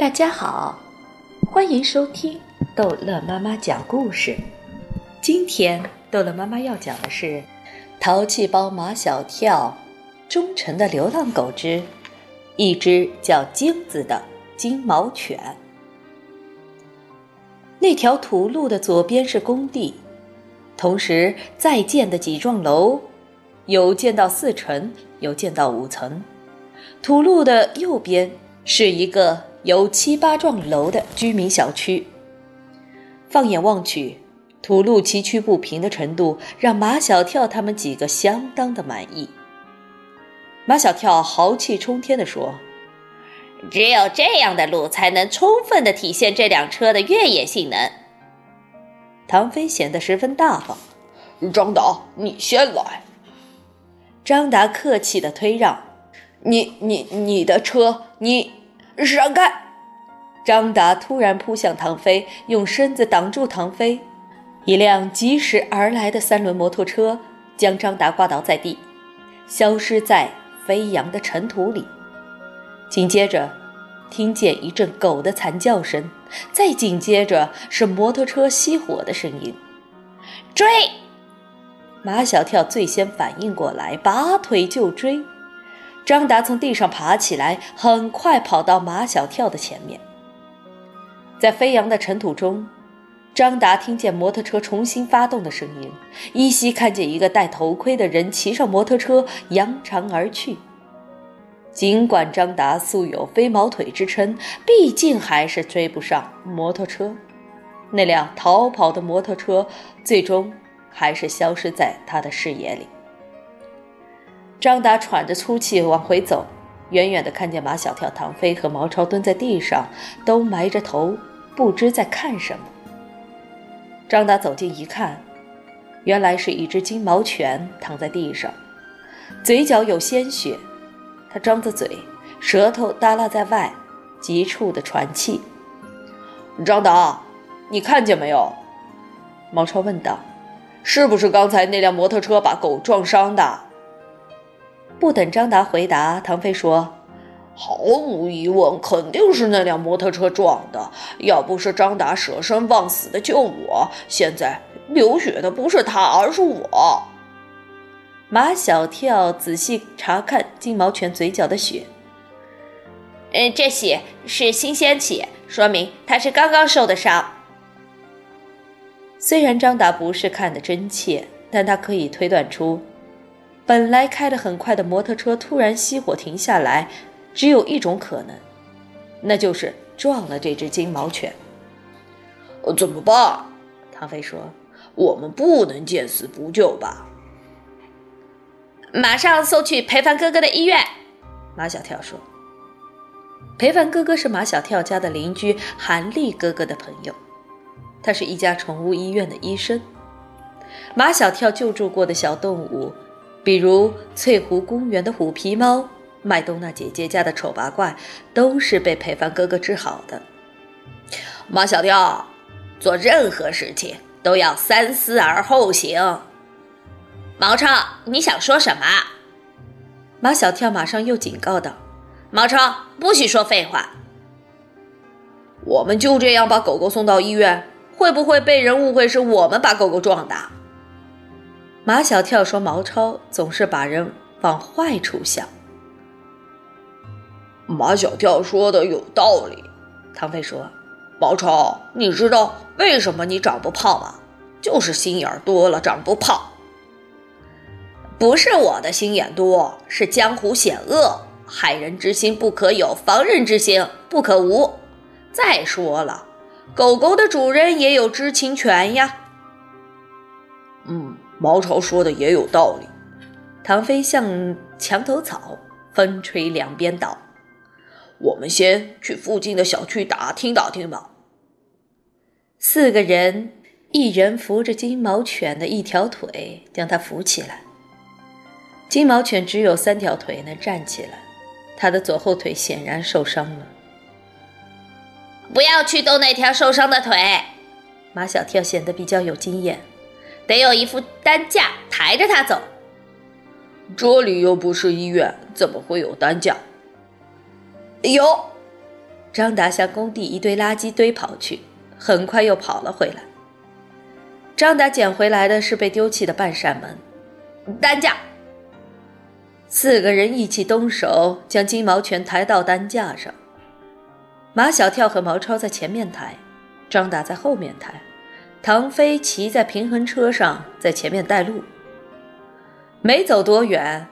大家好，欢迎收听逗乐妈妈讲故事。今天逗乐妈妈要讲的是《淘气包马小跳》忠诚的流浪狗之一只叫晶子的金毛犬。那条土路的左边是工地，同时在建的几幢楼，有建到四层，有建到五层。土路的右边是一个有七八幢楼的居民小区。放眼望去，土路崎岖不平的程度让马小跳他们几个相当的满意。马小跳豪气冲天地说：“只有这样的路，才能充分的体现这辆车的越野性能。”唐飞显得十分大方：“张达，你先来。”张达客气的推让。你你你的车，你闪开！张达突然扑向唐飞，用身子挡住唐飞。一辆疾驶而来的三轮摩托车将张达挂倒在地，消失在飞扬的尘土里。紧接着，听见一阵狗的惨叫声，再紧接着是摩托车熄火的声音。追！马小跳最先反应过来，拔腿就追。张达从地上爬起来，很快跑到马小跳的前面。在飞扬的尘土中，张达听见摩托车重新发动的声音，依稀看见一个戴头盔的人骑上摩托车扬长而去。尽管张达素有“飞毛腿”之称，毕竟还是追不上摩托车。那辆逃跑的摩托车最终还是消失在他的视野里。张达喘着粗气往回走，远远的看见马小跳、唐飞和毛超蹲在地上，都埋着头，不知在看什么。张达走近一看，原来是一只金毛犬躺在地上，嘴角有鲜血，它张着嘴，舌头耷拉在外，急促的喘气。张达，你看见没有？毛超问道：“是不是刚才那辆摩托车把狗撞伤的？”不等张达回答，唐飞说：“毫无疑问，肯定是那辆摩托车撞的。要不是张达舍生忘死的救我，现在流血的不是他，而是我。”马小跳仔细查看金毛犬嘴角的血，嗯，这血是新鲜血，说明他是刚刚受的伤。虽然张达不是看得真切，但他可以推断出。本来开得很快的摩托车突然熄火停下来，只有一种可能，那就是撞了这只金毛犬。怎么办？唐飞说：“我们不能见死不救吧？”马上送去裴凡哥哥的医院。马小跳说：“裴凡哥哥是马小跳家的邻居韩立哥哥的朋友，他是一家宠物医院的医生。马小跳救助过的小动物。”比如翠湖公园的虎皮猫，麦冬娜姐姐家的丑八怪，都是被裴凡哥哥治好的。马小跳，做任何事情都要三思而后行。毛超，你想说什么？马小跳马上又警告道：“毛超，不许说废话。我们就这样把狗狗送到医院，会不会被人误会是我们把狗狗撞的？”马小跳说：“毛超总是把人往坏处想。”马小跳说的有道理。唐飞说：“毛超，你知道为什么你长不胖吗？就是心眼多了，长不胖。不是我的心眼多，是江湖险恶，害人之心不可有，防人之心不可无。再说了，狗狗的主人也有知情权呀。”毛超说的也有道理，唐飞像墙头草，风吹两边倒。我们先去附近的小区打听打听吧。四个人，一人扶着金毛犬的一条腿，将它扶起来。金毛犬只有三条腿能站起来，它的左后腿显然受伤了。不要去动那条受伤的腿。马小跳显得比较有经验。得有一副担架抬着他走。这里又不是医院，怎么会有担架？有，张达向工地一堆垃圾堆跑去，很快又跑了回来。张达捡回来的是被丢弃的半扇门，担架。四个人一起动手，将金毛犬抬到担架上。马小跳和毛超在前面抬，张达在后面抬，唐飞骑在平衡车上在前面带路。没走多远，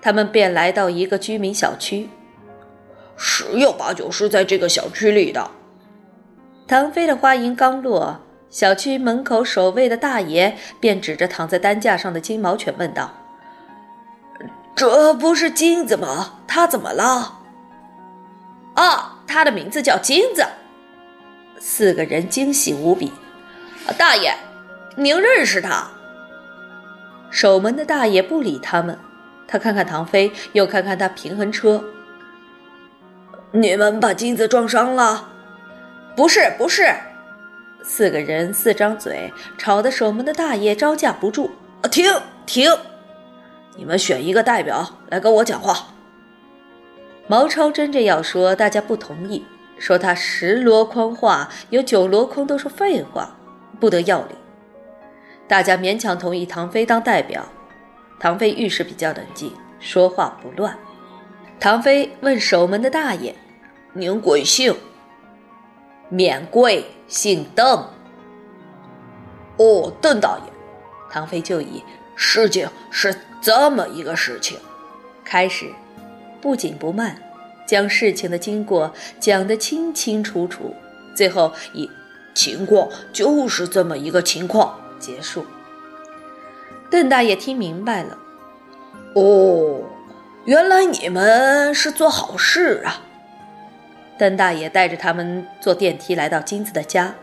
他们便来到一个居民小区。十有八九是在这个小区里的。唐飞的话音刚落，小区门口守卫的大爷便指着躺在担架上的金毛犬问道。这不是金子吗？他怎么了？啊，他的名字叫金子。四个人惊喜无比。大爷，您认识他？守门的大爷不理他们，他看看唐飞，又看看他平衡车。你们把金子撞伤了？不是，不是。四个人四张嘴，吵得守门的大爷招架不住。停停！你们选一个代表来跟我讲话。毛超真着要说，大家不同意，说他十箩筐话有九箩筐都是废话，不得要领。大家勉强同意唐飞当代表。唐飞遇事比较冷静，说话不乱。唐飞问守门的大爷：“您贵姓？”“免贵，姓邓。”“哦，邓大爷。”唐飞就以事情是。这么一个事情，开始不紧不慢，将事情的经过讲得清清楚楚，最后以情况就是这么一个情况结束。邓大爷听明白了，哦，原来你们是做好事啊！邓大爷带着他们坐电梯来到金子的家，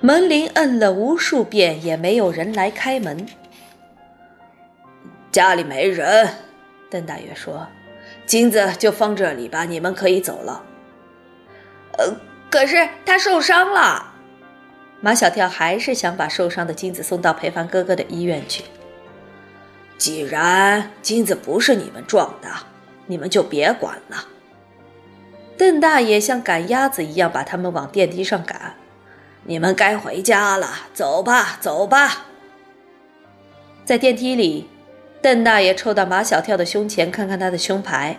门铃摁了无数遍，也没有人来开门。家里没人，邓大爷说：“金子就放这里吧，你们可以走了。”呃，可是他受伤了。马小跳还是想把受伤的金子送到裴凡哥哥的医院去。既然金子不是你们撞的，你们就别管了。邓大爷像赶鸭子一样把他们往电梯上赶。你们该回家了，走吧，走吧。在电梯里。邓大爷凑到马小跳的胸前，看看他的胸牌。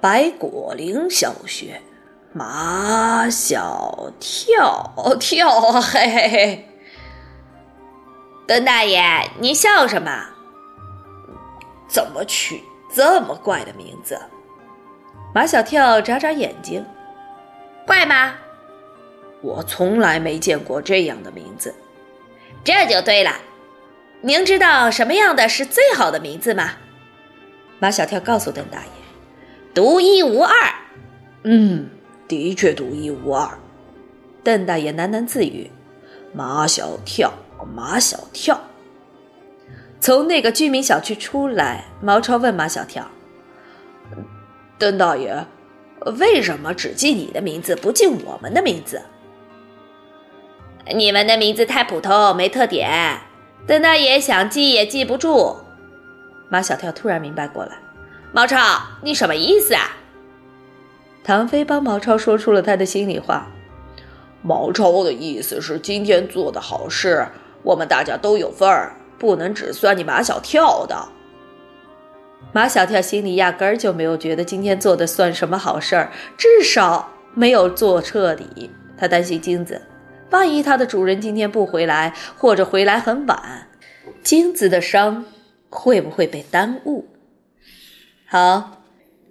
白果林小学，马小跳 跳，嘿嘿嘿。邓大爷，你笑什么？怎么取这么怪的名字？马小跳眨眨眼睛，怪吗？我从来没见过这样的名字。这就对了。您知道什么样的是最好的名字吗？马小跳告诉邓大爷：“独一无二。”嗯，的确独一无二。邓大爷喃喃自语：“马小跳，马小跳。”从那个居民小区出来，毛超问马小跳：“邓大爷，为什么只记你的名字，不记我们的名字？你们的名字太普通，没特点。”邓大爷想记也记不住，马小跳突然明白过来：“毛超，你什么意思啊？”唐飞帮毛超说出了他的心里话：“毛超的意思是，今天做的好事，我们大家都有份儿，不能只算你马小跳的。”马小跳心里压根儿就没有觉得今天做的算什么好事儿，至少没有做彻底。他担心金子。万一它的主人今天不回来，或者回来很晚，金子的伤会不会被耽误？好，